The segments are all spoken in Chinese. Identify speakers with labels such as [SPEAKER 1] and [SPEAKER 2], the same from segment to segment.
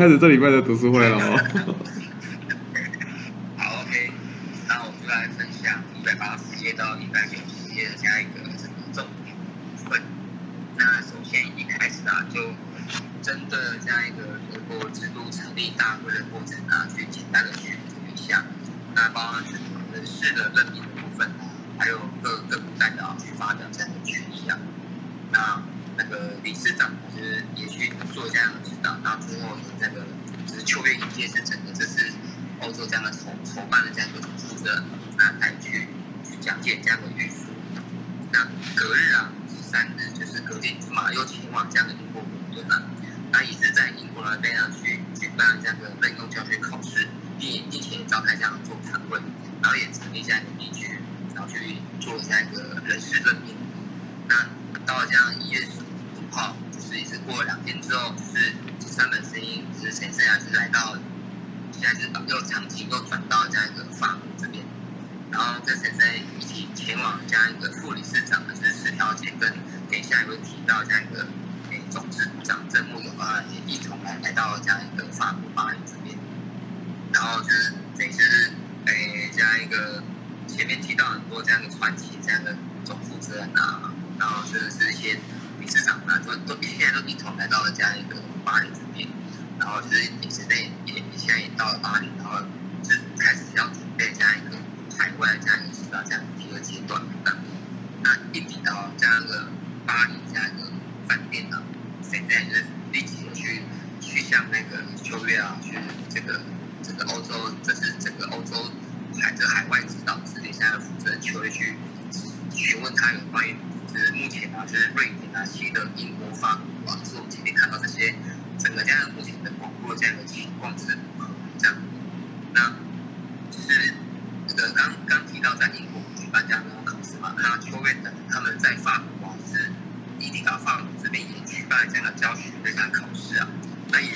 [SPEAKER 1] 开始这礼拜的读书会了哦。
[SPEAKER 2] 好，OK，那我们就来分享一百八十页到一百九十页的这样一个这个重点部分。那首先一开始啊，就针对这样一个德国制度成立大会的过程啊，去简单的去读一下。那包含是人事的任命的部分，还有各各部代表去发表这样的权益啊。那那个理事长就是也去做这样的指导，然后最后那个就是秋月迎接是整个这次欧洲这样的筹筹办的这样一个负责，那来去去讲解这样的预术。那隔日啊，十三日就是隔天出马又前往这样的英国伦敦了，那也是在英国那边啊去举办这样的任用教学考试，并并且召开这样的座谈会，然后也成立这样一个地区，然后去做这样一个人事任命。那到了这样一月十五号，就是也是过了两天之后，就是三本声音，就是先生还是来到，现在是又长期又转到这样一个法国这边，然后这先生一起前往这样一个副理事长的就是十条街，跟等一下也会提到这样一个诶总支长郑木友啊，也一同来来到这样一个法国巴黎这边，然后就是等于是诶这样一个前面提到很多这样的传奇这样的总负责人啊。然后就是一些理事长啊，都都现在都一同来到了这样一个巴黎这边，然后就是也是在也现在也到了巴黎，然后就开始要准备这样一个海外这样一个指导这样第二阶段。那那一提到这样一个巴黎这样一个饭店呢，现在就是立即去去向那个秋月啊，去这个这个欧洲，这是整个欧洲海这海外指导这里现在负责秋月去询问他有关于。就是目前啊，就是瑞典啊、西德、英国、法国啊，就是我们今天看到这些整个这样目前的广播这样的情况是如何这样。那是这个刚刚提到在英国举办这样的考试嘛？那秋月等他们在法国啊，是伊蒂达法国这边也举办这样的教学的这样考试啊，那也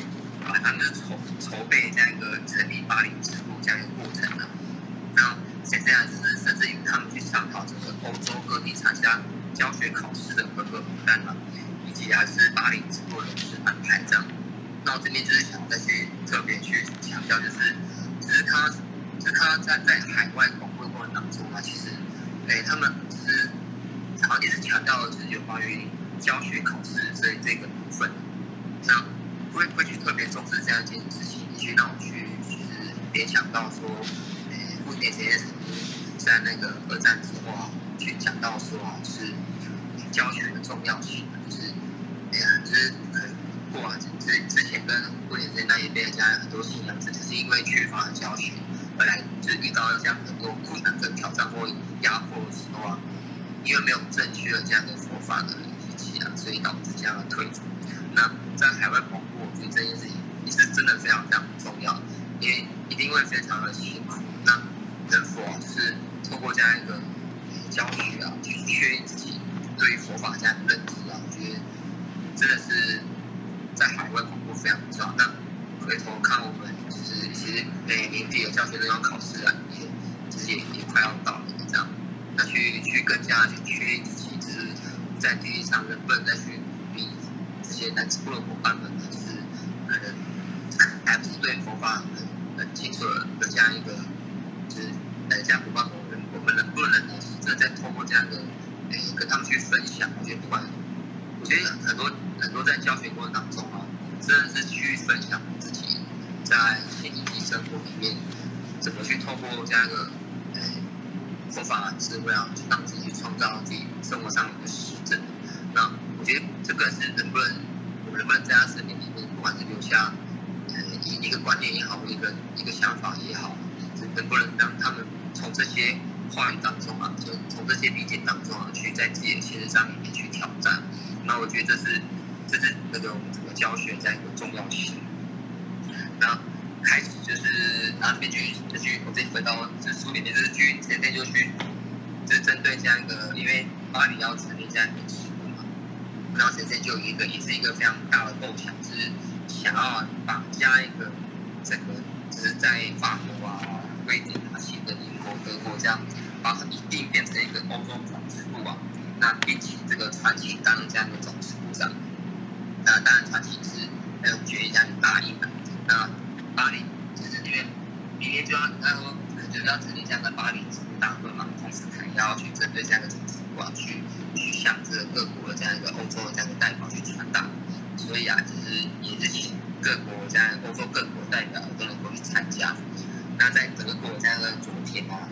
[SPEAKER 2] 把他们筹筹备这样一个成立巴黎这个过程呢。然后现在就是甚至于他们去商讨这个欧洲各地参加。教学考试的各个名单了，以及还是巴黎直播人事安排这样。那我这边就是想再去特别去强调，就是就是他就是他在在海外广播过程当中啊，其实哎他们是然后也是强调就是有关于教学考试这这个部分，那会会去特别重视这样一件事情，去让我去联想到说，哎，目前这些曾经在那个二战之后啊。去讲到说啊，是教学的重要性，就是，哎呀，就是可能过往之之前跟过年之间那一辈家很多信仰，只是因为缺乏教学，本来就是遇到这样很多困难跟挑战或压迫的时候啊，因为没有正确的这样的佛法的理解啊，所以导致这样的退出。那在海外广播，我觉得这件事情也是真的非常非常重要，因为一定会非常的辛苦。那能否就是透过这样一个。教学啊，去确认自己对于佛法这样的认知啊，我觉得真的是在海外广播非常重要。那回头看我们就是其实诶年底的教学这种考试啊，也其实也也快要到了这样。那去去更加去确认自己，就是在地上能不能再去比这些南直部的伙伴们，就是可能还不是对佛法很清楚的这样一个，就是呃这样伙伴们，我们能不能呢？那在通过这样的，诶，跟他们去分享，我觉得不管，我觉得很多很多在教学过程当中啊，真的是去分享自己在现实生活里面怎么去透过这样一个，诶，佛法智慧啊，去让自己去创造自己生活上的实证。那我觉得这个是能不能，我们能不能在他生命里面，不管是留下，一个观念也好，一个一个想法也好，能不能让他们从这些。话语当中啊，就从这些理解当中啊，去在自己的现实上里面去挑战。那我觉得这是，这是那个我们整个教学在一个重要性。那开始就是，然后这边就就去，我这回到这书里面，这是去天天就去，就针对这样一个，因为巴黎要成立这样一个支部嘛，然后先生就有一个，也是一个非常大的构想，就是想要绑架一个整个，就是在法国啊、瑞典啊、新的英国、德国这样，把它一定变成一个欧洲总治部啊。那并且这个传奇当这样的总事部长，那当然传奇是还有决议下答应的。那巴黎就是因为明天就要他说可就是要成立这样的巴黎支部大会嘛，同时肯定要去针对这样的总事部啊，去去向这个各国的这样一个欧洲的这样的代表去传达。所以啊，就是也是请各国这样欧洲各国代表都能够去参加。那在德国家的昨天啊，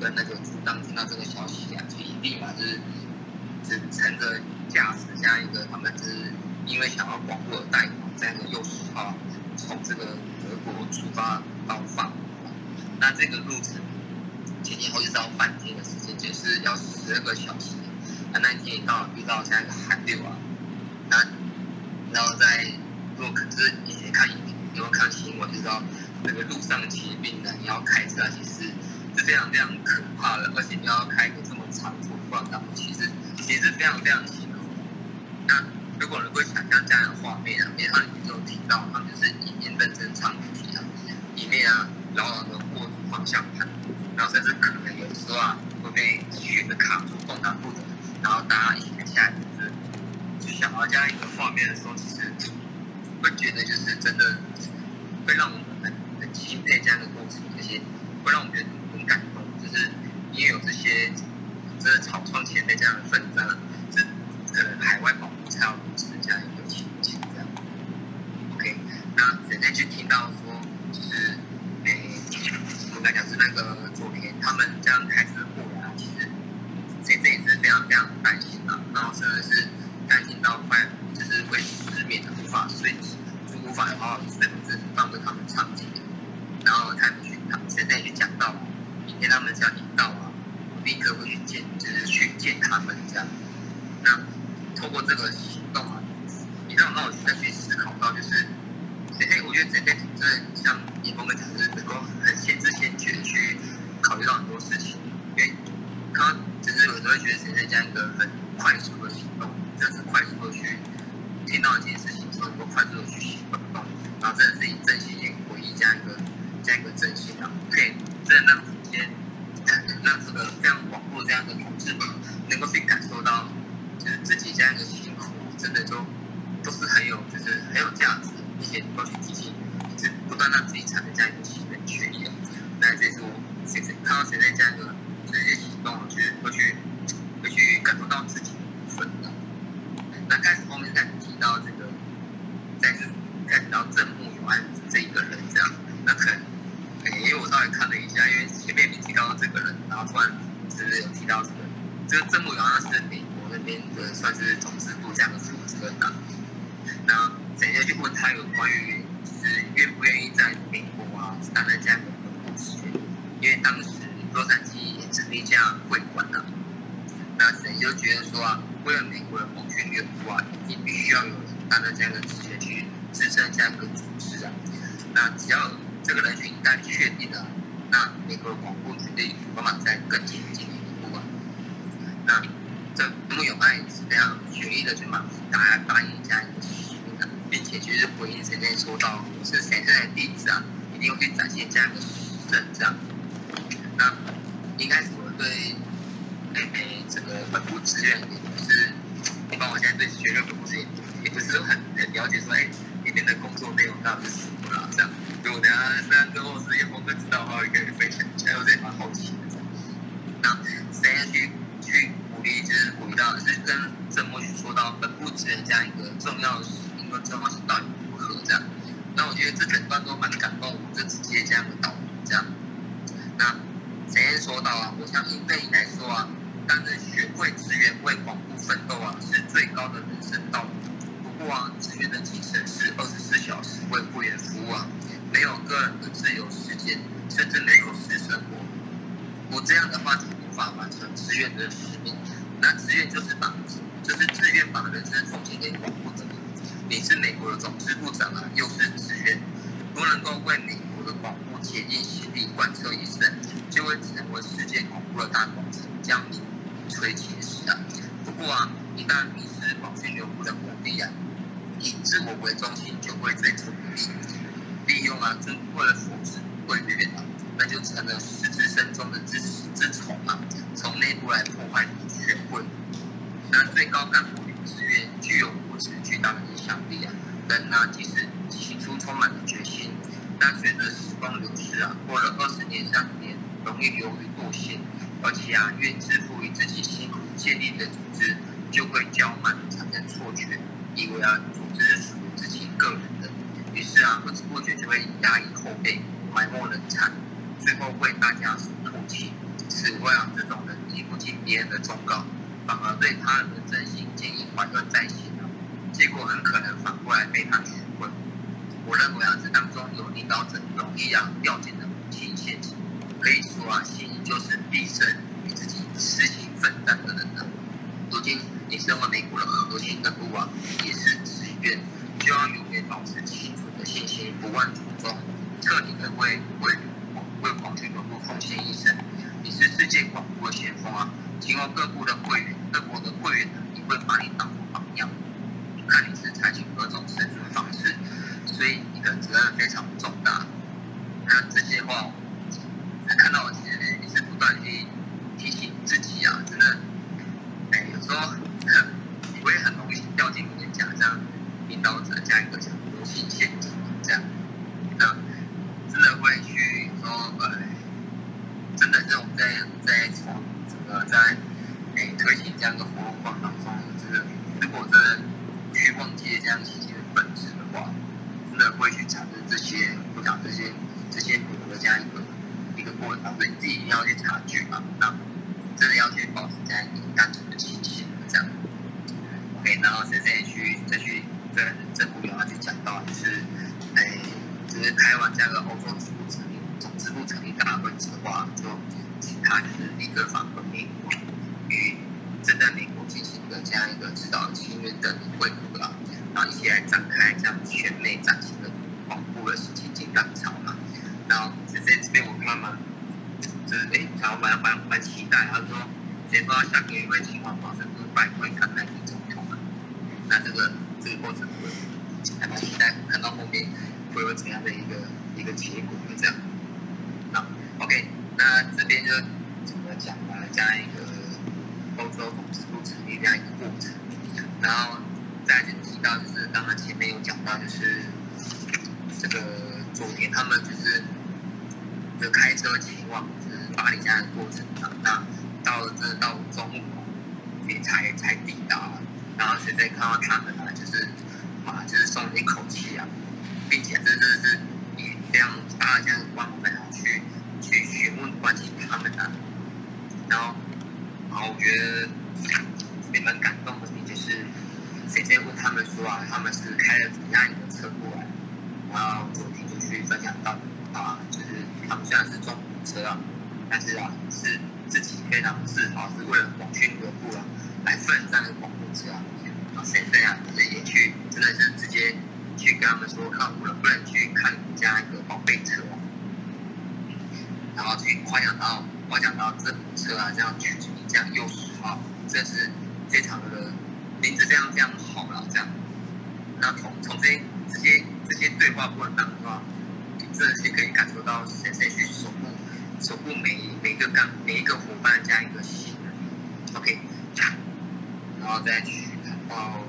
[SPEAKER 2] 跟那个主当听到这个消息啊，就一立马就是只乘着驾驶这样一个他们是因为想要广布的代表这样的右十号，从这个德国出发到法国。那这个路程前前后后是要半天的时间，就是要十二个小时。那那天刚好遇到这样一个寒流啊，那然后在如果可是以前看影片，如果看新闻就知道，那个路上骑病呢，你要开车其实是非常非常可怕的，而且你要开个这么长途段道，其实其实非常非常辛苦。那如果能够想象这样的画面啊，因为他里面有提到，他们就是一面认真唱题啊，一面啊牢牢的握住方向盘，然后甚至可能有时候啊会被雪的卡住，动弹不得，然后大家一起下来想到这样一个画面的时候，其实会觉得就是真的会让我们很很钦佩这样的过程，而且会让我们觉得很感动，就是因为有这些真的草创前辈这样的奋战，是呃海外保护才有如此这样一个情景这样。OK，那现在就听到说，就是诶，我们刚讲是那个作品他们这样开过这个行动啊，你让让我再去思考到，就是谁谁，我觉得谁谁真的像叶峰哥讲，就是能够很先知先觉去考虑到很多事情，因为刚刚只是有时候觉得谁谁这样一个很快速的行动，就是快速的去听到一件事情之后，能够快速的去行动，然后真的是以真心去回忆这样一个这样一个真心啊，可以真的让今天让这个非常广阔这样的同志们能够去感受到。就是自己这样一个辛苦，真的都都是很有，就是很有价值，并且能够去提醒，一直不断让自己产生这样一个新的权益。那这是我现在看到现在这样一个这些行动，我觉得会去会去感受到自己的部分的。那开始后面才提到这个，再是开始到正木有案这一个人这样，那可能，因为我稍微看了一下，因为前面没提到这个人，然后突然就是有提到这个，这个正木有案是美。那边的算是总支部这样的负责人，那等一下去问他有关于就是愿不愿意在美国啊担任这样的本部职员，因为当时洛杉矶也成立这样会馆啊，那谁就觉得说啊，为了美国的红军援助啊，你必须要有人担任这样的职员去支撑这样一个组织啊，那只要这个人选一旦确定了，那美国的广播绝对有办法在更前进一步啊，那。这木有爱是非常决意的去满足大家答应一个使命的，并且就是回应谁谁说到是谁在的弟子啊，一定会展现这样一个实证这样。那一开始我对诶诶整个本部志愿也不是，一般我现在对学院本部志愿也不是很很了解，说哎里面的工作内容到底是什么啦这样。如果等下那之后是有峰哥知道的话，可以分享一下，我也蛮好奇的。那谁去去？第一就是回到，是跟这样一个重要的使命跟重要性到底如何这样。那我觉得这整段都蛮感动，就直接这样导读这样。那谁先说到啊，我相信对你来说啊，担任学会职员为广部奋斗啊，是最高的人生道理。不过啊，职员的精神是二十四小时为会员服务啊，没有个人的自由时间，甚至没有私生活。我这样的话就无法完成志愿的使命。那志愿就是把，就是志愿把人生奉献给广播者。你是美国的总支部长啊，又是志愿，不能够为美国的广播竭尽心力贯彻一生，就会成为世界广播的大广城，将你吹起时啊。不过啊，一旦迷失广讯流部的管理啊，以自我为中心，就会追逐名利，利用啊尊贵的福祉为愿啊，那就成了实质生中的之之虫啊，从内部来破坏。学会，那最高干部与职员具有如此巨大的影响力啊！人呢，即使起初充满了决心，但随着时光流逝啊，过了二十年、三十年，容易流于惰性，而且啊，越自负于自己辛苦建立的组织，就会骄慢，产生错觉，以为啊，组织是属于自己个人的，于是啊，不知不觉就会压抑后辈，埋没人才，最后被大家所唾弃。此外啊，这种人听不进别人的忠告，反而对他人的真心建议怀恨在心啊，结果很可能反过来被他。我认为啊，这当中有领导者容易啊掉进的母亲陷阱。可以说啊，心仪就是毕生与自己痴情奋战的人了。如今你身为美国的核心人物啊，也是职员，就要永远保持清楚的信心，不忘初衷，彻底的为为为广军总部奉献一生。你是世界广播的先锋啊！今后各部的会员，各国的会员呢，也会把你当做榜样，看你是采取何种生存方式。所以你的责任非常重大。那这些话。看到我其实也是不断去提醒自己啊，真的，哎，有时候我也很容易掉进你们讲这样领导者加一个像惰性陷阱这样，那真的会去说，呃，真的这种在在从整个在哎推行这样的活动过程当中，就是如果真的去忘记这样事情的本质的话，真的会去产生这些，我讲这些这些股的这样一个。一个过程，所以你自己一定要去察觉嘛。那真的要去保持这样一个单纯的心情，这样。OK，然后再再去再去在这部里面去讲到，就是哎，就是开完这样的欧洲支部成立总支部成立大会之后啊，就请他就是立刻返回美国，与正在美国进行的这样一个指导亲约的会晤啊，然后一起来展开这样全美展型的广播的事情进浪潮嘛。然后在这边我看嘛，就是哎，然后蛮蛮蛮期待。他说，谁不知道下个月会请往华盛顿拜会看拜登总统嘛？那这个这个过程会还蛮期待，看到后面会有怎样的一个一个结果这样。那 OK，那这边就怎么讲呢？这样一个欧洲总支部成立这样一个过程。然后再就提到，就是刚刚前面有讲到，就是这个。昨天他们就是就开车前往就是巴黎家的过程啊，那到了这到中午也才才抵达，然后现在看到他们呢，就是啊就是松了一口气啊，并且真的是以非常大的这样的关怀啊去去询问关心他们啊，然后然后我觉得也蛮感动的，并且是谁在问他们说啊，他们是开了怎样一个车过来，然后昨天。去分享到啊，就是他们虽然是中车啊，但是啊是自己非常自豪，是为了广讯流部啊来奋战的广播车啊。啊，现在啊自己去真的是直接去跟他们说，看我能不能去看加一个宝贝车，然后去夸奖到夸奖到这部车啊，这样去这样又好，这是非常的名字非常非常好了这样。那从从这这些这些对话过程当中啊。真的是可以感受到谁谁去守护守护每每一个干每一个伙伴这样一个心，OK，然后再去看到，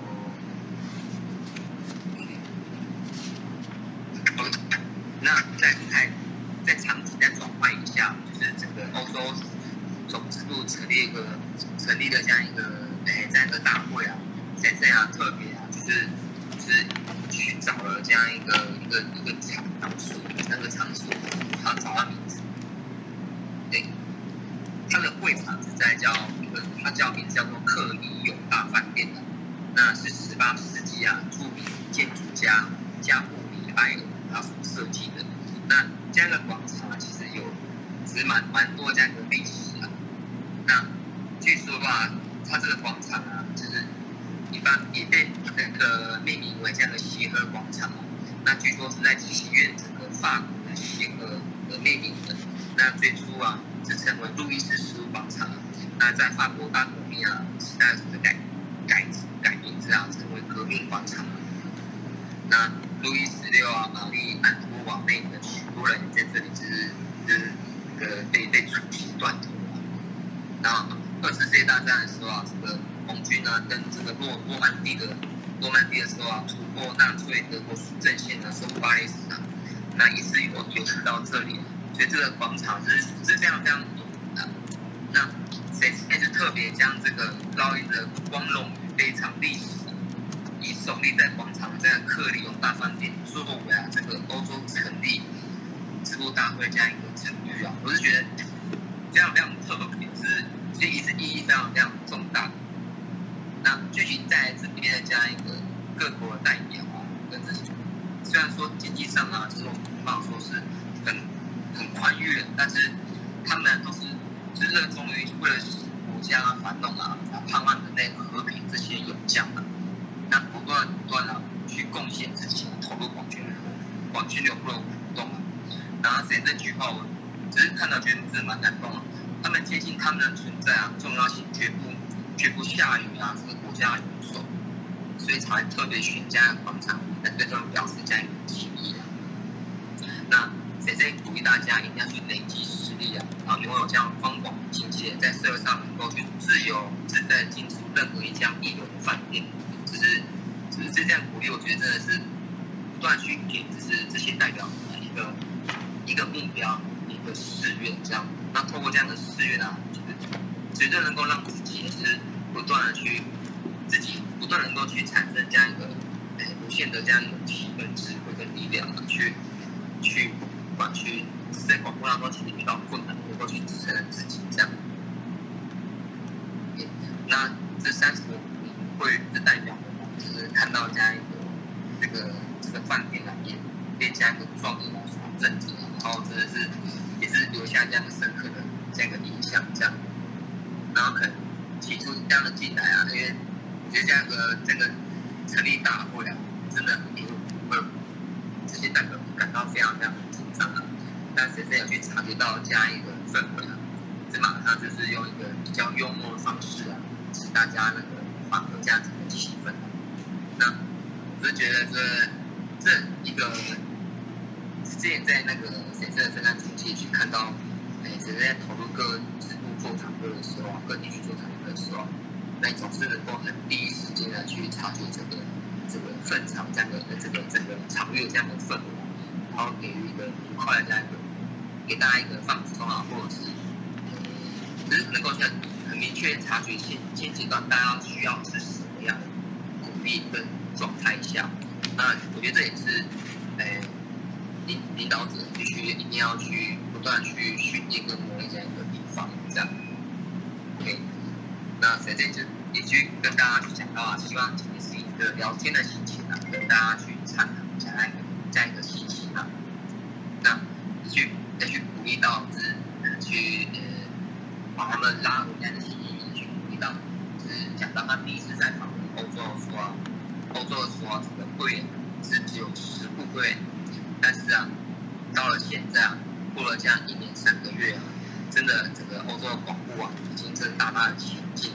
[SPEAKER 2] 那再再再场景再转换一下，就是整个欧洲总支部成立一个成立的这样一个诶这样一个大会啊，现在啊特别啊就是。是去找了这样一个一个一个场场所，那个场所他找到名字，对，他的会场是在叫一个，他叫名字叫做克里永大饭店的，那是十八世纪啊著名建筑家加布里埃尔他所设计的。那这样的广场啊，其实有其实蛮蛮多这样的历史啊。据说吧，他这个广场啊，就是。一般也被那个命名为这样的协和广场那据说是在起源整个法国的协和而命名的。那最初啊，是称为路易十五广场。那在法国大革命啊时代，是改改改名字啊，成为革命广场。那路易十六啊，玛丽安托瓦内的许多人在这里就是就是那个被被处死断头。那世界大战的时候啊，这个。红军呢，跟这个诺诺曼底的诺曼底的时候啊，突破纳粹德国阵线呢，收复巴黎市啊，那也是有有到这里，所以这个广场是是非常非常有名的。那谁现在就特别将这个烙印着光荣与非常历史，以耸立在广场这样克里永大饭店作为啊这个欧洲成立支部大会这样一个成语啊，我是觉得非常非常特别，是这一是意义非常非常重大。那具体在这边的这样一个各国的代表啊，跟这些虽然说经济上啊，就是我们不好说是很很宽裕的，但是他们都是就是热衷于为了国家繁荣啊，盼望人类和平这些勇将啊，那不断不断的去贡献自己，投入广军广军流部的活动啊。然后谁这句话我只是看到觉得真的蛮感动的，他们接近他们的存在啊，重要性绝不绝不下于啊这个国家的元首，所以才特别选这样的广场来对他们表示这样一个情谊啊。那谁谁鼓励大家一定要去累积实力啊，然后拥有这样宽广的境界，在社会上能够去自由自在进出任何一家一流的饭店，就是就是这样鼓励，我觉得真的是不断去给就是这些代表一个一个目标，一个誓愿这样。那通过这样的誓愿啊，就是绝对能够让自己是不断的去自己不断能够去产生这样一个呃无限的这样的体跟智慧跟力量，去去管去在广播当中其实遇到困难，能够去支撑自己这样。那这三十个名会的代表，就是看到这样一个这个这个饭店啊，也变这样一个壮丽啊，正经啊，然后真的是也是留下这样的这样一个印象，这样。然后可能提出这样的进来啊，因为我觉得这样的这个成立大会啊，真的也会这些代表感到非常非常紧张啊。但谁谁有去察觉到这样一个氛围啊，这马上就是用一个比较幽默的方式啊，使大家那个缓和这样子的气氛。那我是觉得这这一个之前在那个谁谁的圣诞节期去看到，哎，谁在投入各做场会的时候啊，各地区做场会的时候，那你总是能够很第一时间的去察觉这个这个分场这样的这个整个场域这样的氛围，然后给予一个愉快的这样一个给大家一个放松啊，或者是只是能够很很明确察觉现现阶段大家需要是什么样的鼓励跟状态下，那我觉得这也是，诶、领领导者必须一定要去不断去训练跟磨练一个地方，这样。OK，那在这就也去跟大家去讲到啊，希望今天是一个聊天的心情啊，跟大家去探讨这样一个这样一个心情啊，那去再去鼓励到就是去呃把他们拉回这样的心意，去鼓励到就是讲到他第一次在访问欧洲的时候，欧洲的时候啊，这个会员是只有十户会员，但是啊，到了现在啊，过了这样一年三个月啊，真的整个欧洲的广播啊，已经是大大的前进，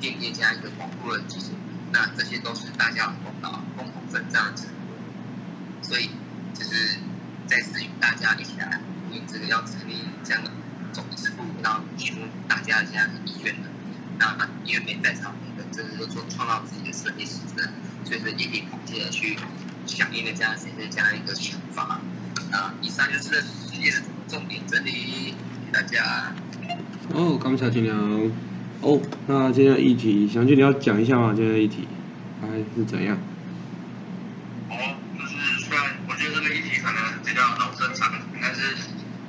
[SPEAKER 2] 奠定这样一个广播的基础。那这些都是大家的功劳，共同奋战的成果。所以就是再次与大家一起来因为这个要成立这样的总支部，然后询问大家这样的意愿的。那因为没在场，每个真的都做创造自己的设计时针，所以是一笔广结的去响应的这样谁谁这样一个想法。啊，以上就是世界的重点整理大家。
[SPEAKER 1] 哦，感谢金良。哦，那今天的议题，想俊你要讲一下吗？今天的议题还是怎样？
[SPEAKER 3] 哦，就是虽然我觉得这个议题可能比较老生常谈，但是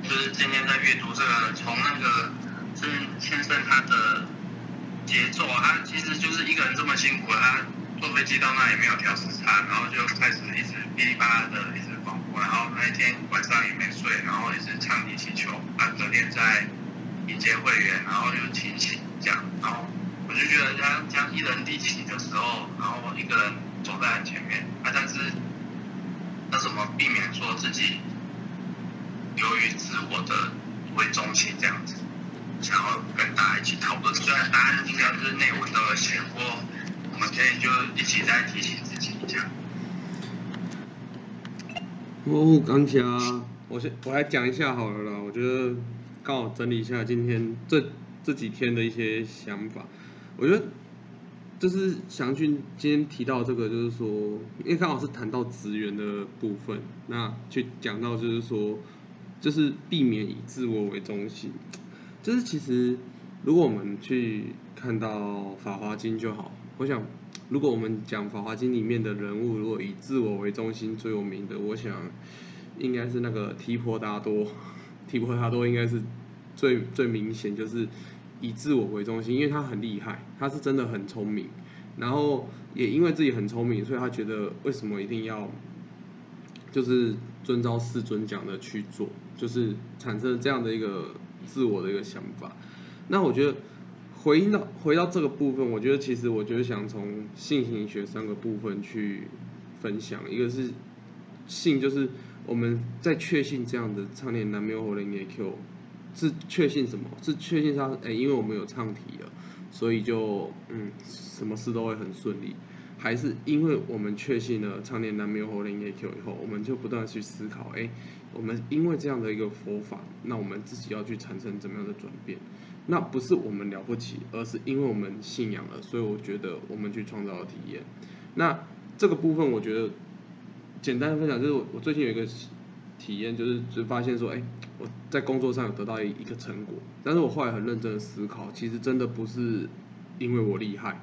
[SPEAKER 3] 就是今天在阅读这个，从那个郑先生他的节奏，他其实就是一个人这么辛苦，他坐飞机到那也没有调时差，然后就开始一直噼里啪啦的一直广播，然后那一天晚上也没睡，然后一直唱地气球，啊，隔天在迎接会员，然后就提醒这样，然后我就觉得他这样一人一起的时候，然后一个人走在很前面，啊，但是那怎么避免说自己由于自我的为中心这样子，想要跟大家一起讨论，虽然答案应该是内文都有写过，我们可以就一起再提醒自己一下。
[SPEAKER 1] 哦，感谢！我先我来讲一下好了啦。我觉得刚好整理一下今天这这几天的一些想法。我觉得就是祥俊今天提到这个，就是说，因为刚好是谈到职员的部分，那去讲到就是说，就是避免以自我为中心。就是其实如果我们去看到《法华经》就好，我想如果我们讲《法华经》里面的人物，如果以自我为中心最有名的，我想应该是那个提婆达多。提婆达多应该是最最明显，就是以自我为中心，因为他很厉害，他是真的很聪明，然后也因为自己很聪明，所以他觉得为什么一定要就是遵照世尊讲的去做，就是产生这样的一个自我的一个想法。那我觉得回应到回到这个部分，我觉得其实我觉得想从性行学三个部分去分享，一个是性就是。我们在确信这样的唱念南无火灵耶 Q，是确信什么？是确信他哎，因为我们有唱题了，所以就嗯，什么事都会很顺利。还是因为我们确信了唱念南无火灵耶 Q 以后，我们就不断去思考，哎，我们因为这样的一个佛法，那我们自己要去产生怎么样的转变？那不是我们了不起，而是因为我们信仰了，所以我觉得我们去创造了体验。那这个部分，我觉得。简单的分享就是我我最近有一个体验，就是就发现说，哎，我在工作上有得到一一个成果，但是我后来很认真的思考，其实真的不是因为我厉害，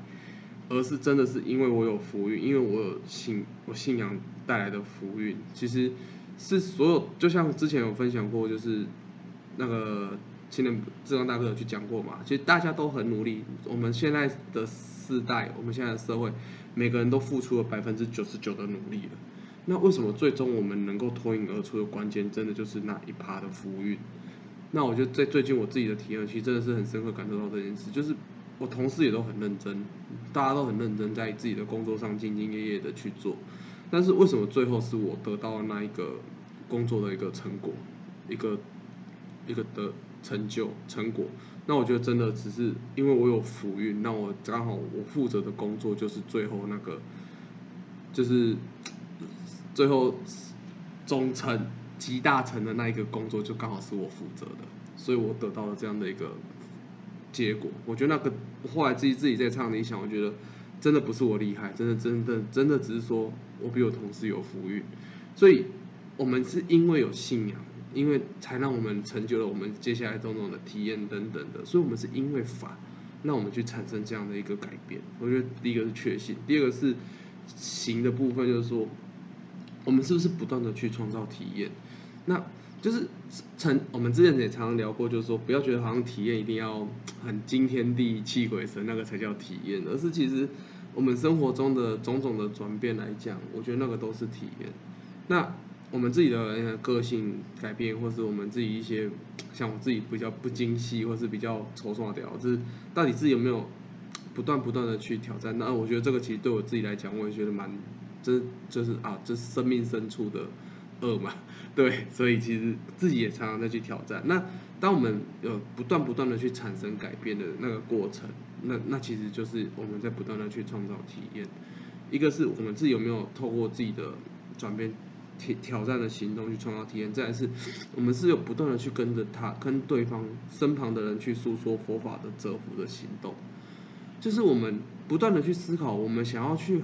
[SPEAKER 1] 而是真的是因为我有福运，因为我有信我信仰带来的福运，其实是所有就像之前有分享过，就是那个青年志刚大哥有去讲过嘛，其实大家都很努力，我们现在的世代，我们现在的社会，每个人都付出了百分之九十九的努力了。那为什么最终我们能够脱颖而出的关键，真的就是那一趴的福运？那我觉得在最近我自己的体验，其实真的是很深刻感受到这件事，就是我同事也都很认真，大家都很认真在自己的工作上兢兢业业的去做。但是为什么最后是我得到了那一个工作的一个成果，一个一个的成就成果？那我觉得真的只是因为我有福运，那我刚好我负责的工作就是最后那个，就是。最后，中层、集大成的那一个工作就刚好是我负责的，所以我得到了这样的一个结果。我觉得那个后来自己自己在唱，理想，我觉得真的不是我厉害，真的真的真的只是说我比我同事有福运。所以我们是因为有信仰，因为才让我们成就了我们接下来种种的体验等等的。所以我们是因为法，让我们去产生这样的一个改变。我觉得第一个是确信，第二个是行的部分，就是说。我们是不是不断的去创造体验？那就是曾我们之前也常常聊过，就是说不要觉得好像体验一定要很惊天地泣鬼神那个才叫体验，而是其实我们生活中的种种的转变来讲，我觉得那个都是体验。那我们自己的个性改变，或是我们自己一些像我自己比较不精细，或是比较抽刷掉，就是到底自己有没有不断不断的去挑战？那我觉得这个其实对我自己来讲，我也觉得蛮。这就是啊，这是生命深处的恶嘛，对，所以其实自己也常常在去挑战。那当我们有不断不断的去产生改变的那个过程，那那其实就是我们在不断的去创造体验。一个是我们自己有没有透过自己的转变挑挑战的行动去创造体验，再来是我们是有不断的去跟着他跟对方身旁的人去诉说佛法的折服的行动，就是我们不断的去思考，我们想要去。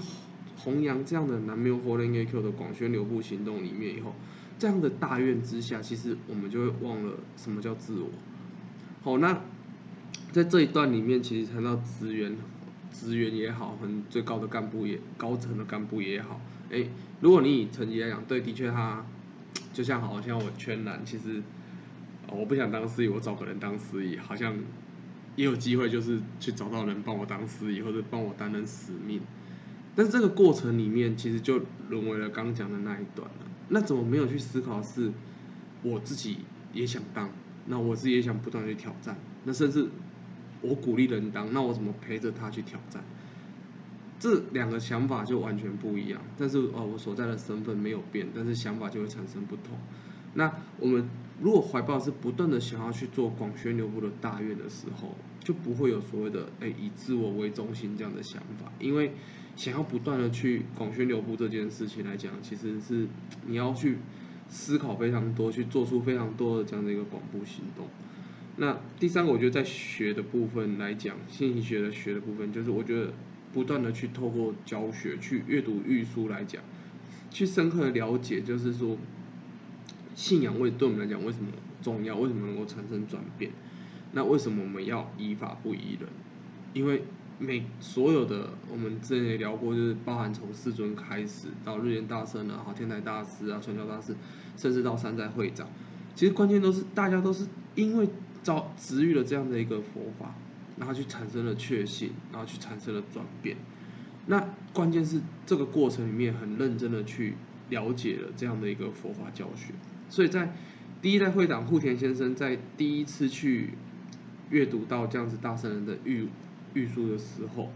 [SPEAKER 1] 弘扬这样的南无佛灵 A Q 的广宣流布行动里面以后，这样的大愿之下，其实我们就会忘了什么叫自我。好，那在这一段里面，其实谈到资源，资源也好，很最高的干部也高层的干部也好，哎，如果你以成绩来讲，对，的确他就像好像我圈蓝，其实我不想当司仪，我找个人当司仪，好像也有机会，就是去找到人帮我当司仪，或者帮我担任使命。但是这个过程里面，其实就沦为了刚讲的那一段了。那怎么没有去思考是，我自己也想当，那我自己也想不断去挑战。那甚至我鼓励人当，那我怎么陪着他去挑战？这两个想法就完全不一样。但是哦，我所在的身份没有变，但是想法就会产生不同。那我们如果怀抱是不断的想要去做广宣流布的大愿的时候，就不会有所谓的哎以自我为中心这样的想法，因为。想要不断的去广宣流布这件事情来讲，其实是你要去思考非常多，去做出非常多的这样的一个广布行动。那第三个，我觉得在学的部分来讲，信息学的学的部分，就是我觉得不断的去透过教学，去阅读御书来讲，去深刻的了解，就是说信仰为对我们来讲为什么重要？为什么能够产生转变？那为什么我们要依法不依人？因为每所有的我们之前也聊过，就是包含从世尊开始到日莲大圣啊，好天台大师啊，传教大师，甚至到山寨会长，其实关键都是大家都是因为遭植育了这样的一个佛法，然后去产生了确信，然后去产生了转变。那关键是这个过程里面很认真的去了解了这样的一个佛法教学，所以在第一代会长户田先生在第一次去阅读到这样子大圣人的玉玉书的时候，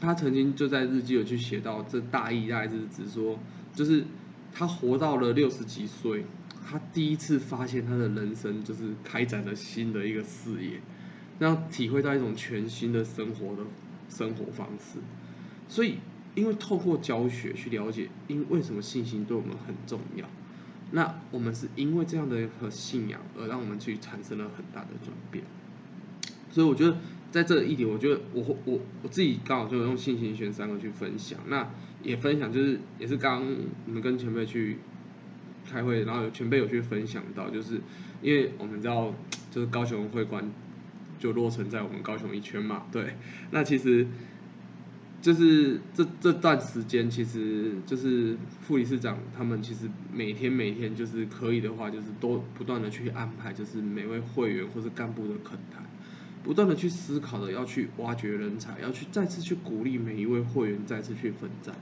[SPEAKER 1] 他曾经就在日记有去写到，这大意大概是指说，就是他活到了六十几岁，他第一次发现他的人生就是开展了新的一个事业，让体会到一种全新的生活的生活方式。所以，因为透过教学去了解，因为什么信心对我们很重要，那我们是因为这样的一个信仰而让我们去产生了很大的转变。所以我觉得在这一点，我觉得我我我自己刚好就用信心选三个去分享，那也分享就是也是刚我们跟前辈去开会，然后有前辈有去分享到，就是因为我们知道就是高雄会馆就落成在我们高雄一圈嘛，对，那其实。就是这这段时间，其实就是副理事长他们其实每天每天就是可以的话，就是都不断的去安排，就是每位会员或是干部的恳谈，不断的去思考的要去挖掘人才，要去再次去鼓励每一位会员再次去奋战。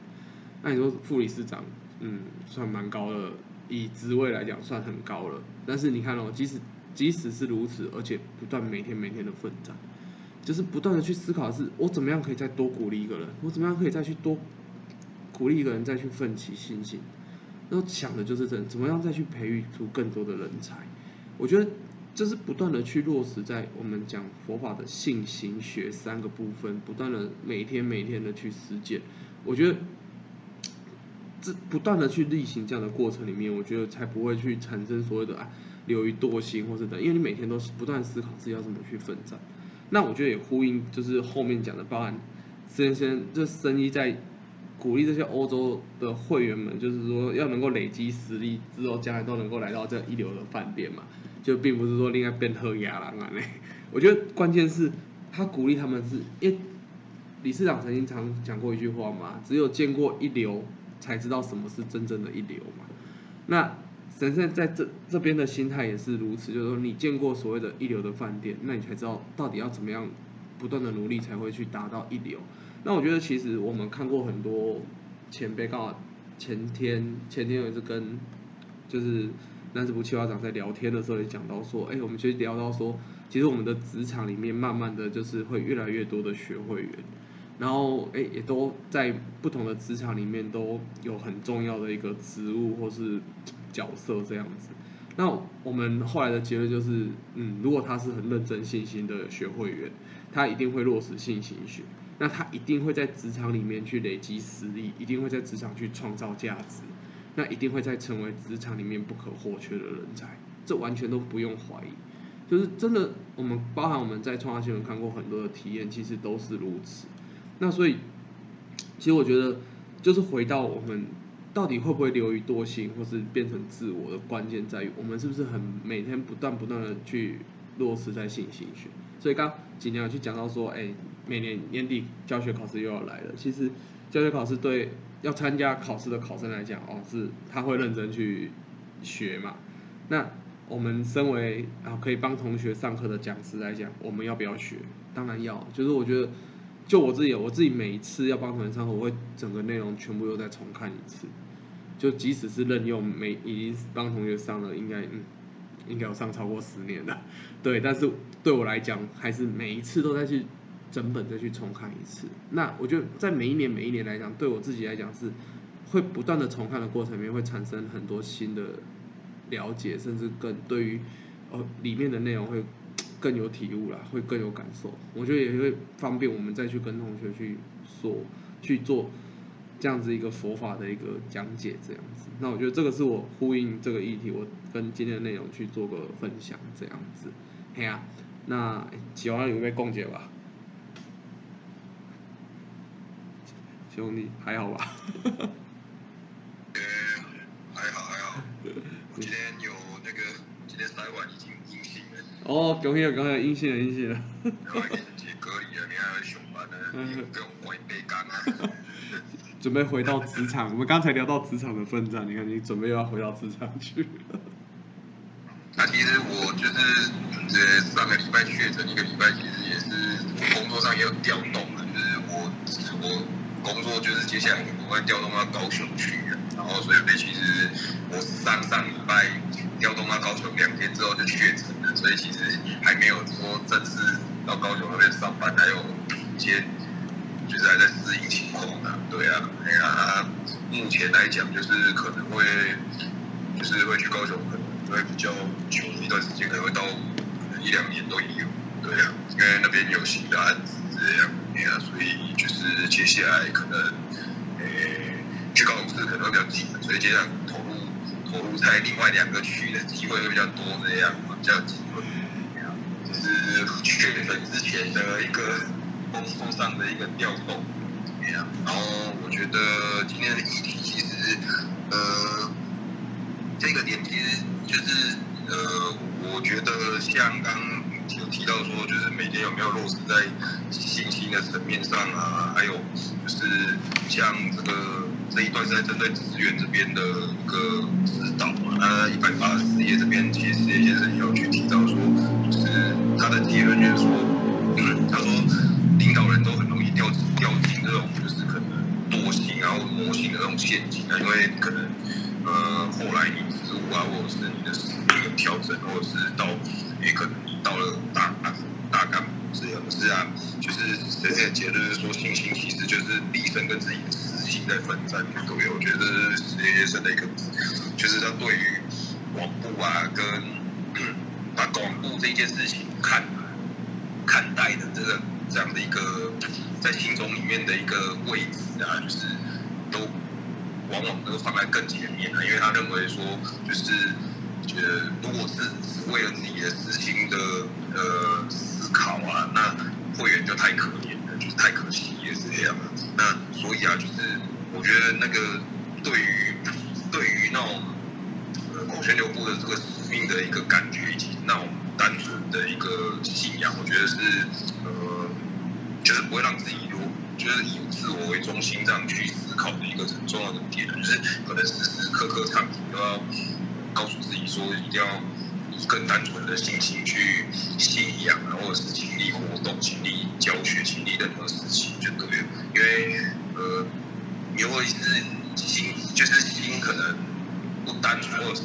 [SPEAKER 1] 那你说副理事长，嗯，算蛮高的，以职位来讲算很高了。但是你看哦，即使即使是如此，而且不断每天每天的奋战。就是不断的去思考，是我怎么样可以再多鼓励一个人，我怎么样可以再去多鼓励一个人，再去奋起信心。然后想的就是这，怎么样再去培育出更多的人才。我觉得就是不断的去落实在我们讲佛法的信行学三个部分，不断的每天每天的去实践。我觉得这不断的去例行这样的过程里面，我觉得才不会去产生所谓的啊流于惰性或者等，因为你每天都是不断思考自己要怎么去奋战。那我觉得也呼应，就是后面讲的，包含先生这生意在鼓励这些欧洲的会员们，就是说要能够累积实力之后，将来都能够来到这一流的饭店嘛，就并不是说另外变喝牙了啊嘞。我觉得关键是他鼓励他们是，因为理事长曾经常讲过一句话嘛，只有见过一流，才知道什么是真正的一流嘛。那神圣在这这边的心态也是如此，就是说你见过所谓的一流的饭店，那你才知道到底要怎么样不断的努力才会去达到一流。那我觉得其实我们看过很多前辈，刚前天前天也是跟就是南子部企划长在聊天的时候也讲到说，哎，我们其实聊到说，其实我们的职场里面慢慢的就是会越来越多的学会员，然后哎也都在不同的职场里面都有很重要的一个职务或是。角色这样子，那我们后来的结论就是，嗯，如果他是很认真信心的学会员，他一定会落实信心学，那他一定会在职场里面去累积实力，一定会在职场去创造价值，那一定会在成为职场里面不可或缺的人才，这完全都不用怀疑，就是真的，我们包含我们在创化新闻看过很多的体验，其实都是如此。那所以，其实我觉得，就是回到我们。到底会不会流于惰性，或是变成自我的关键在于，我们是不是很每天不断不断的去落实在信心学？所以刚今天有去讲到说，哎，每年年底教学考试又要来了。其实教学考试对要参加考试的考生来讲，哦，是他会认真去学嘛？那我们身为啊可以帮同学上课的讲师来讲，我们要不要学？当然要。就是我觉得。就我自己，我自己每一次要帮同学上课，我会整个内容全部又再重看一次。就即使是任用，每已经帮同学上了，应该嗯，应该有上超过十年了，对。但是对我来讲，还是每一次都在去整本再去重看一次。那我觉得在每一年每一年来讲，对我自己来讲是会不断的重看的过程里面，会产生很多新的了解，甚至更对于哦里面的内容会。更有体悟啦，会更有感受。我觉得也会方便我们再去跟同学去说、去做这样子一个佛法的一个讲解，这样子。那我觉得这个是我呼应这个议题，我跟今天的内容去做个分享，这样子。嘿啊，那喜欢有没共解吧？兄弟还好吧？
[SPEAKER 4] 还好还好。我今天有那个。今天筛完已经阴性了。
[SPEAKER 1] 哦，恭喜了，恭喜了，阴性了，阴性了。准备回到职场，我们刚才聊到职场的奋战，你看你准备又要回到职场去。
[SPEAKER 4] 那其实我就是呃上个礼拜确诊，一个礼拜其实也是工作上也有调动啊，就是我我工作就是接下来我会调动到高雄去，然后所以其实我上上礼拜调动到高雄两天之后就确诊了，所以其实还没有说正式到高雄那边上班，还有一些就是还在适应情况呢。对啊，哎呀，目前来讲就是可能会就是会去高雄可能。会比较久一段时间，可能会到一两年都有，对啊，因为那边有新的案子这样，对啊，所以就是接下来可能，诶，去高雄市可能会比较近，所以接下来投入投入在另外两个区的机会会比较多这样，较机会，就是确诊之前的一个工作上的一个调动，对啊，然后我觉得今天的议题其实，呃，这个点其实。就是呃，我觉得像刚有提到说，就是每天有没有落实在信心的层面上啊，还有就是像这个这一段是在针对资源这边的一个指导嘛。那一百八十页这边其实也是有去提到说，就是他的结论就是说，他说领导人都很容易掉掉进这种就是可能惰性然后魔性的这种陷阱啊，因为可能。呃，后来你失误啊，或者是你的实力有调整，或者是到也可能到了大大大干部这样是啊，就是谁谁的结论是说，信心其实就是立身跟自己的心在奋战。对，我觉得是实生的一个，就是他对于广部啊，跟把广部这件事情看看待的这个这样的一个在心中里面的一个位置啊，就是都。往往都放在更前面了，因为他认为说，就是觉得如果是只为了自己的私心的呃思考啊，那会员就太可怜，就是太可惜也是这样。那所以啊，就是我觉得那个对于对于那种呃孔宣流部的这个使命的一个感觉，以及那种单纯的一个信仰，我觉得是呃，就是不会让自己有。就是以自我为中心这样去思考的一个很重要的点，就是可能时时刻刻、场景都要告诉自己说，一定要以更单纯的心情去信仰啊，或者是经历活动、经历教学、经历任何事情就对了。因为呃，你会是心，就是心可能不单纯，或者是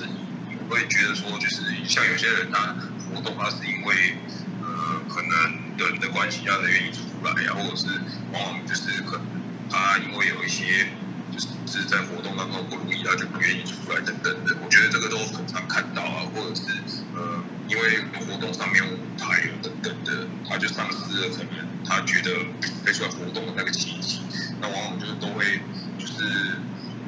[SPEAKER 4] 你会觉得说，就是像有些人他活动他是因为呃，可能人的关系让他愿意出来呀，或者是往往就是可能他因为有一些就是在活动当中不如意，他就不愿意出来等等的。我觉得这个都很常看到啊，或者是呃因为活动上面舞台等等的，他就丧失了可能他觉得可以出来活动的那个契机。那往往就是都会就是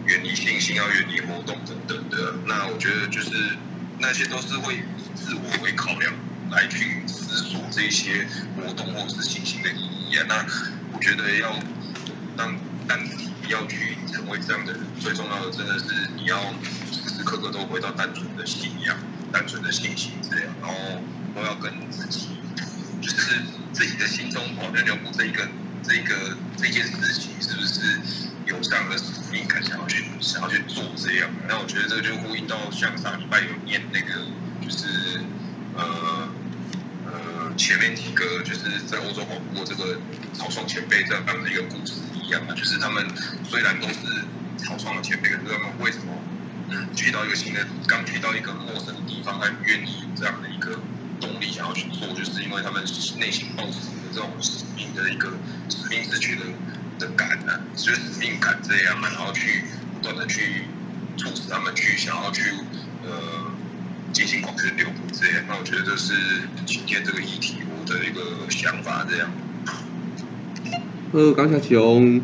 [SPEAKER 4] 远离信心，要远离活动等等的。那我觉得就是那些都是会以自我为考量。来去思索这些活动或者是信心的意义啊，那我觉得要让单体要去成为这样的人，最重要的真的是你要时时刻刻都回到单纯的信仰、单纯的信心这样，然后都要跟自己就是自己的心中保证留步这一个这一个这件事情是不是有这样的使命感，想要去想要去做这样。那我觉得这个就呼应到像上礼拜有念那个就是呃呃。前面几个就是在欧洲广播这个草创前辈这样的一个故事一样啊，就是他们虽然都是草创的前辈，可是他们为什么去到一个新的，刚去到一个陌生的地方，还愿意有这样的一个动力想要去做，就是因为他们内心抱持的这种使命的一个使命之觉的的感呢，就是使命感这样，然后去不断的去促使他们去想要去呃。进行广宣流布这样，那我觉得这是今天这个议题我的一个想法这样。
[SPEAKER 1] 呃，刚才琼，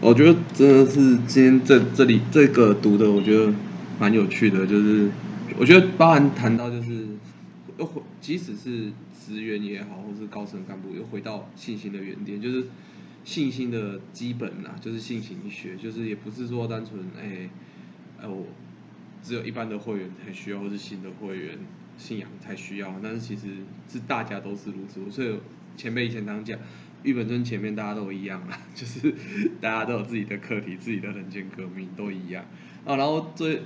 [SPEAKER 1] 我觉得真的是今天这这里这个读的，我觉得蛮有趣的，就是我觉得包含谈到就是又回，即使是职员也好，或是高层干部，又回到信心的原点，就是信心的基本啦，就是信心学，就是也不是说单纯哎哎我。只有一般的会员才需要，或是新的会员信仰才需要，但是其实是大家都是如此。所以前辈以前常讲，玉本尊前面大家都一样啊，就是大家都有自己的课题，自己的人间革命都一样啊。然后最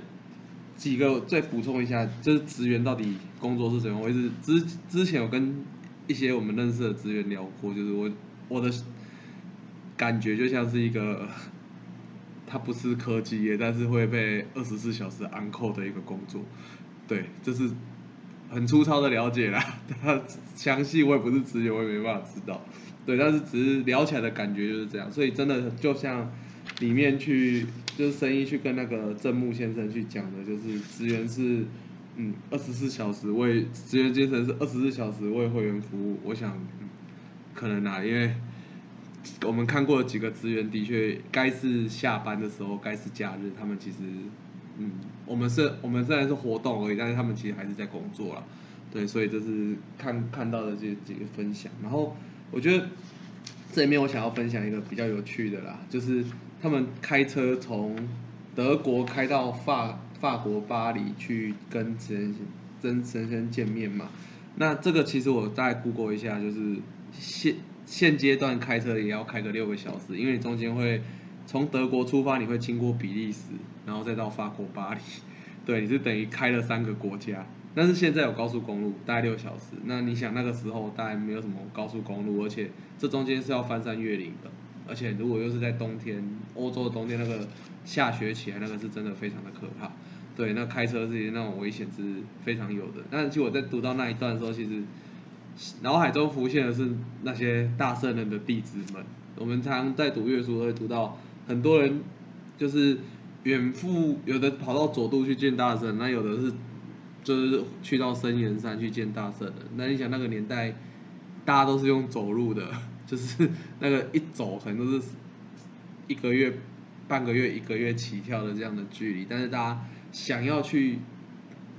[SPEAKER 1] 几个再补充一下，就是职员到底工作是怎么回事？之之前有跟一些我们认识的职员聊过，就是我我的感觉就像是一个。它不是科技业，但是会被二十四小时安扣的一个工作，对，这是很粗糙的了解啦。它详细我也不是职业，我也没办法知道。对，但是只是聊起来的感觉就是这样。所以真的就像里面去就是生意去跟那个郑木先生去讲的，就是职员是嗯二十四小时为职员精神是二十四小时为会员服务。我想可能啊，因为。我们看过几个职员，的确该是下班的时候，该是假日，他们其实，嗯，我们是，我们虽然是活动而已，但是他们其实还是在工作了，对，所以这是看看到的这几个分享。然后我觉得这里面我想要分享一个比较有趣的啦，就是他们开车从德国开到法法国巴黎去跟神真神仙见面嘛。那这个其实我大概 Google 一下，就是现。现阶段开车也要开个六个小时，因为你中间会从德国出发，你会经过比利时，然后再到法国巴黎，对，你是等于开了三个国家。但是现在有高速公路，大概六小时。那你想那个时候大概没有什么高速公路，而且这中间是要翻山越岭的，而且如果又是在冬天，欧洲的冬天那个下雪起来，那个是真的非常的可怕。对，那开车是那种危险是非常有的。但是其实我在读到那一段的时候，其实。脑海中浮现的是那些大圣人的弟子们。我们常在读月书会读到很多人，就是远赴，有的跑到佐渡去见大圣，那有的是就是去到深岩山去见大圣的。那你想那个年代，大家都是用走路的，就是那个一走可能都是一个月、半个月、一个月起跳的这样的距离。但是大家想要去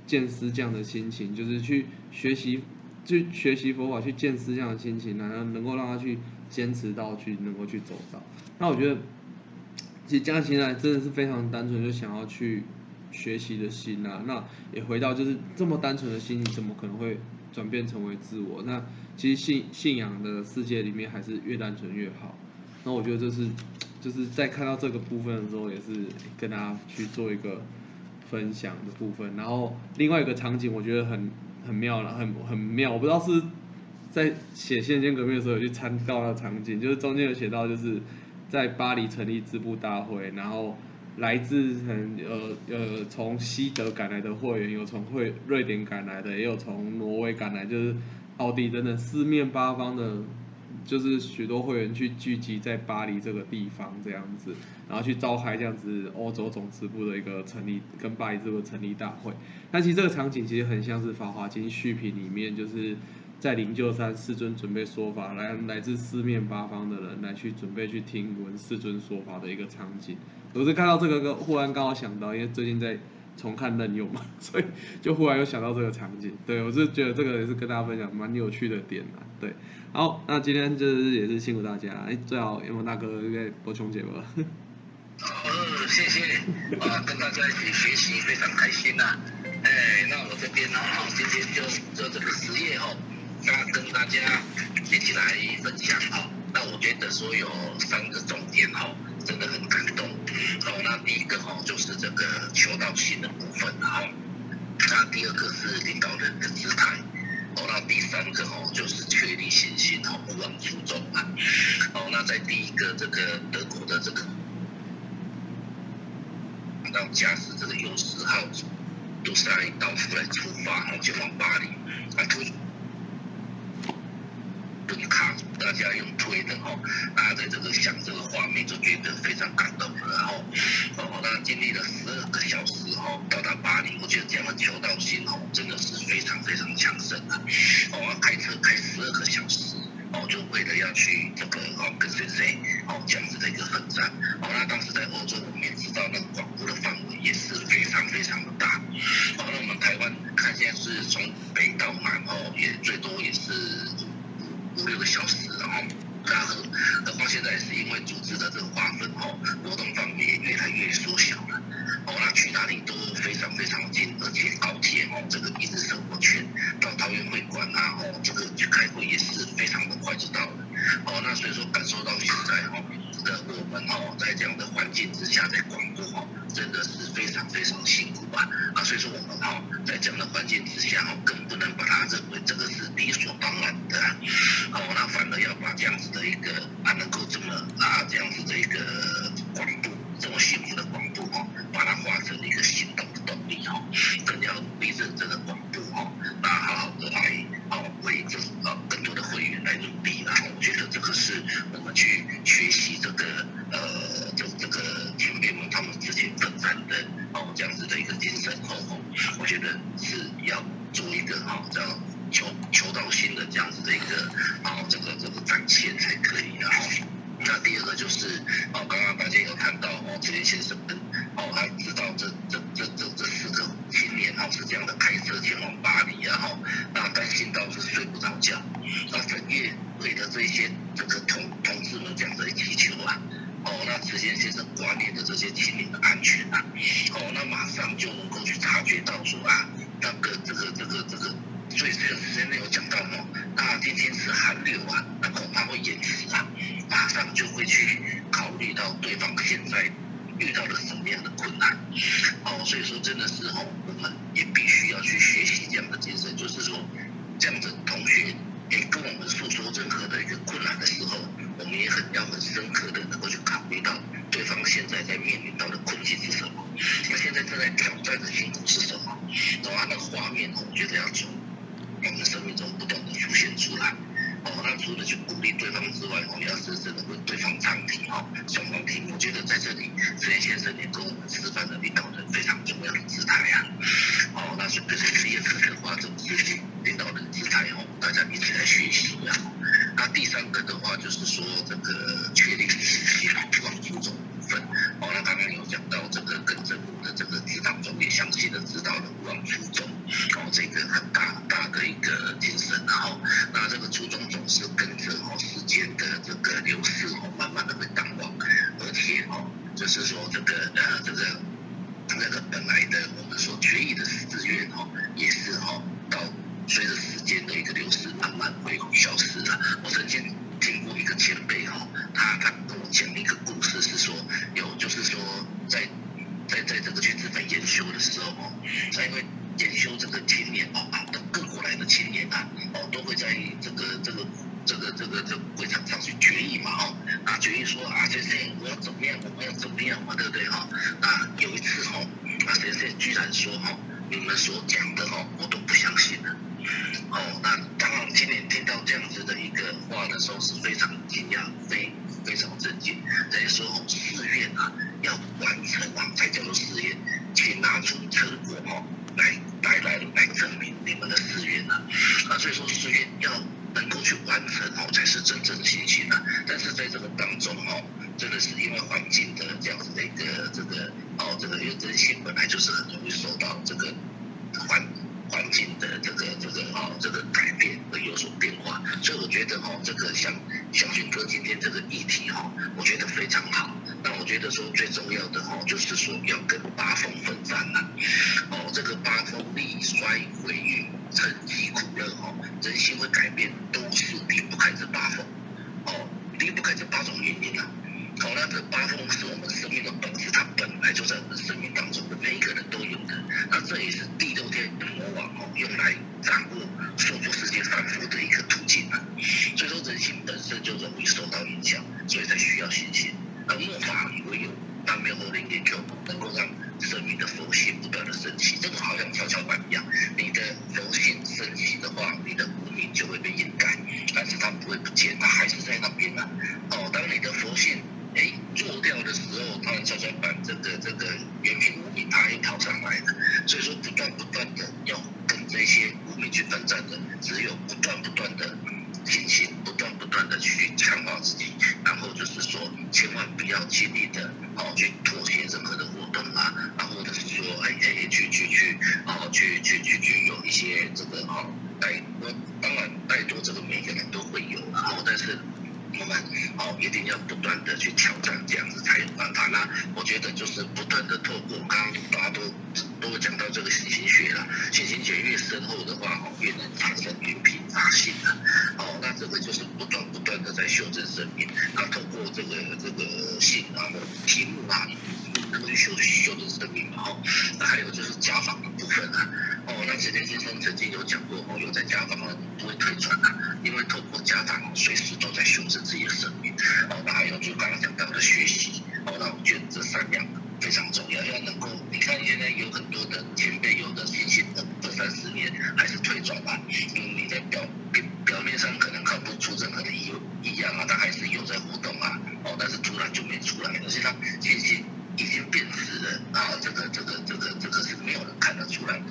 [SPEAKER 1] 见师这样的心情，就是去学习。去学习佛法，去见师这样的心情，然后能够让他去坚持到去能够去走到。那我觉得，其实江心来真的是非常单纯，就想要去学习的心啊。那也回到就是这么单纯的心，你怎么可能会转变成为自我？那其实信信仰的世界里面，还是越单纯越好。那我觉得这是就是在看到这个部分的时候，也是跟大家去做一个分享的部分。然后另外一个场景，我觉得很。很妙了，很很妙。我不知道是在写《宪间革命》的时候有去参到那场景，就是中间有写到，就是在巴黎成立支部大会，然后来自很呃呃从西德赶来的会员，有从会瑞典赶来的，也有从挪威赶来，就是奥地等等四面八方的。就是许多会员去聚集在巴黎这个地方这样子，然后去召开这样子欧洲总支部的一个成立跟巴黎这个成立大会。那其实这个场景其实很像是《法华经》续品里面，就是在灵鹫山世尊准备说法，来来自四面八方的人来去准备去听闻世尊说法的一个场景。我是看到这个忽然刚好想到，因为最近在。重看任用嘛，所以就忽然又想到这个场景，对我是觉得这个也是跟大家分享蛮有趣的点啊，对，好，那今天就是也是辛苦大家，哎，最好有没大哥在播琼姐吧？
[SPEAKER 3] 好，谢谢，啊，跟大家一起学习非常开心呐，哎，那我这边呢，今天就做这个实验哦，那跟大家一起来分享哦，那我觉得说有三个重点哦。真的很感动，哦，那第一个哈就是这个求道心的部分，哈，那第二个是领导人的姿态，哦，那第三个哦就是确立信心，哦，不忘初衷啊，哦，那在第一个这个德国的这个，让驾驶这个优势号都是来到处来出发，然后就往巴黎，啊，就。卡大家用推的哈，大家在这个想这个画面就觉得非常感动了，然后哦，那经历了十二个小时哈，到达巴黎，我觉得这样的求道心哦，真的是非常非常强盛的。哦，开车开十二个小时，哦，就为了要去这个哦跟谁谁哦这样子的一个奋战。哦，那当时在欧洲，我们也知道那个广播的范围也是非常非常的大。哦，那我们台湾看现在是从北到南哦，也最多也是。五六个小时，然后，然后何况现在是因为组织的这个划分，哈，活动范围也越来越缩小了。哦，那去哪里都非常非常近，而且高铁哦，这个一日生活圈到桃园会馆啊，哦，这个去开会也是非常的快就到了。哦，那所以说感受到现在哦的我们哦，在这样的环境之下在广播哦，真的是非常非常辛苦吧。啊，所以说我们哈在这样的环境之下哈，更不能把它认为这个是理所当然的。哦，那反而要把这样子的一个啊能够这么啊这样子的一个广度，这么幸福的广度哦，把它化成一个行动的动力哈，更要努力认真的广度哈，那好好的来哦为这呃更多的会员来努力啦。我觉得这个是我们去学习说真的是哦，我们也必须要去学习这样的精神，就是说，这样的同学也跟我们诉说任何的一个困难的时候，我们也很要很深刻的能够去考虑到对方现在在面临到的困境是什么，那现在正在挑战的辛苦是什么，然后那个画面，我觉得要从我们生命中不断的浮现出来。哦，那除了去鼓励对方之外，我们要深深的为对方唱题哦，双方听。我觉得在这里，慈贤先生也跟我们示范了领导哎呀。哦，那所以这些职业特色化这种事情，领导人姿态哦，大家一起来学习啊。那第三个的话，就是说这个确立信息往出走部分。哦，那刚刚有讲到觉得哦，这个像小俊哥今天这个议题哈，我觉得非常好。那我觉得说最重要的哦，就是说要跟八风奋战呐。哦，这个八风力衰毁誉成疾苦乐哦，人心会改变，都是离不开这八风哦，离不开这八种原因呐。好，那这八风是我们生命的本质，它本来就在我们生命当中的，每一个人都有的。那这也是第六天的魔王哦，用来掌握所作世界反复的一个途径啊。所以说，人心本身就容易受到影响，所以才需要信心。而末法以为有，但没有灵力就能够让生命的佛性不断的升起。这个好像跷跷板一样，你的佛性升起的话，你的无名就会被掩盖，但是它不会不见，它还是在那边啊。哦，当你的佛性。哎，做掉的时候，它的跷跷板这个这个原品无名，它又跑上来了。所以说，不断不断的要跟这些无名去奋战的，只有不断不断的进行，不断不断的去强化自己，然后就是说，千万不要轻易的哦去妥协任何的活动啊，然后或者是说，哎哎去去去哦去去去去有一些这个哦怠多，当然怠多这个每个人都会有，然后但是。我们哦，一定要不断的去挑战，这样子才有办法。那我觉得就是不断的透过刚刚大家都都讲到这个行星学了，行星学越深厚的话，哦，越能产生云频发性啊。哦，那这个就是不断不断的在修正生命。那透过这个这个信啊的题目啊，能够去修修正生命嘛。哦，那还有就是家访的部分啊。那前田先生曾经有讲过，哦，有在家访不会退转啊，因为透过家访，随时都在修正自己的生命。哦，那还有就刚刚讲到的学习。哦，那我觉得这三样非常重要，要能够，你看现在有很多的前辈，有的信心的二三十年还是退转啊，嗯，你在表表表面上可能看不出任何的异异样啊，他还是有在活动啊，哦，但是突然就没出来，而且他信心已经变质了啊，这个这个这个这个是没有人看得出来的，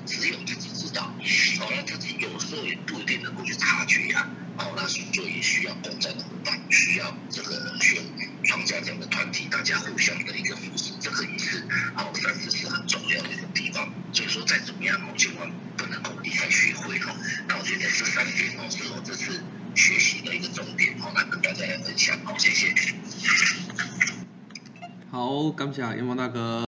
[SPEAKER 3] 哦，那自己有时候也不一定能够去察觉呀，哦，那所以需要共战的伙伴，需要这个需要创家这样的团体，大家互相的一个扶持，这个也是哦，三十是很重要的一个地方。所以说再怎么样哦，千万不能够离开学会哦。那我觉得这三点哦，是我这次学习的一个重点哦，那跟大家来分享，好，谢谢。
[SPEAKER 1] 好，感谢阳光大哥。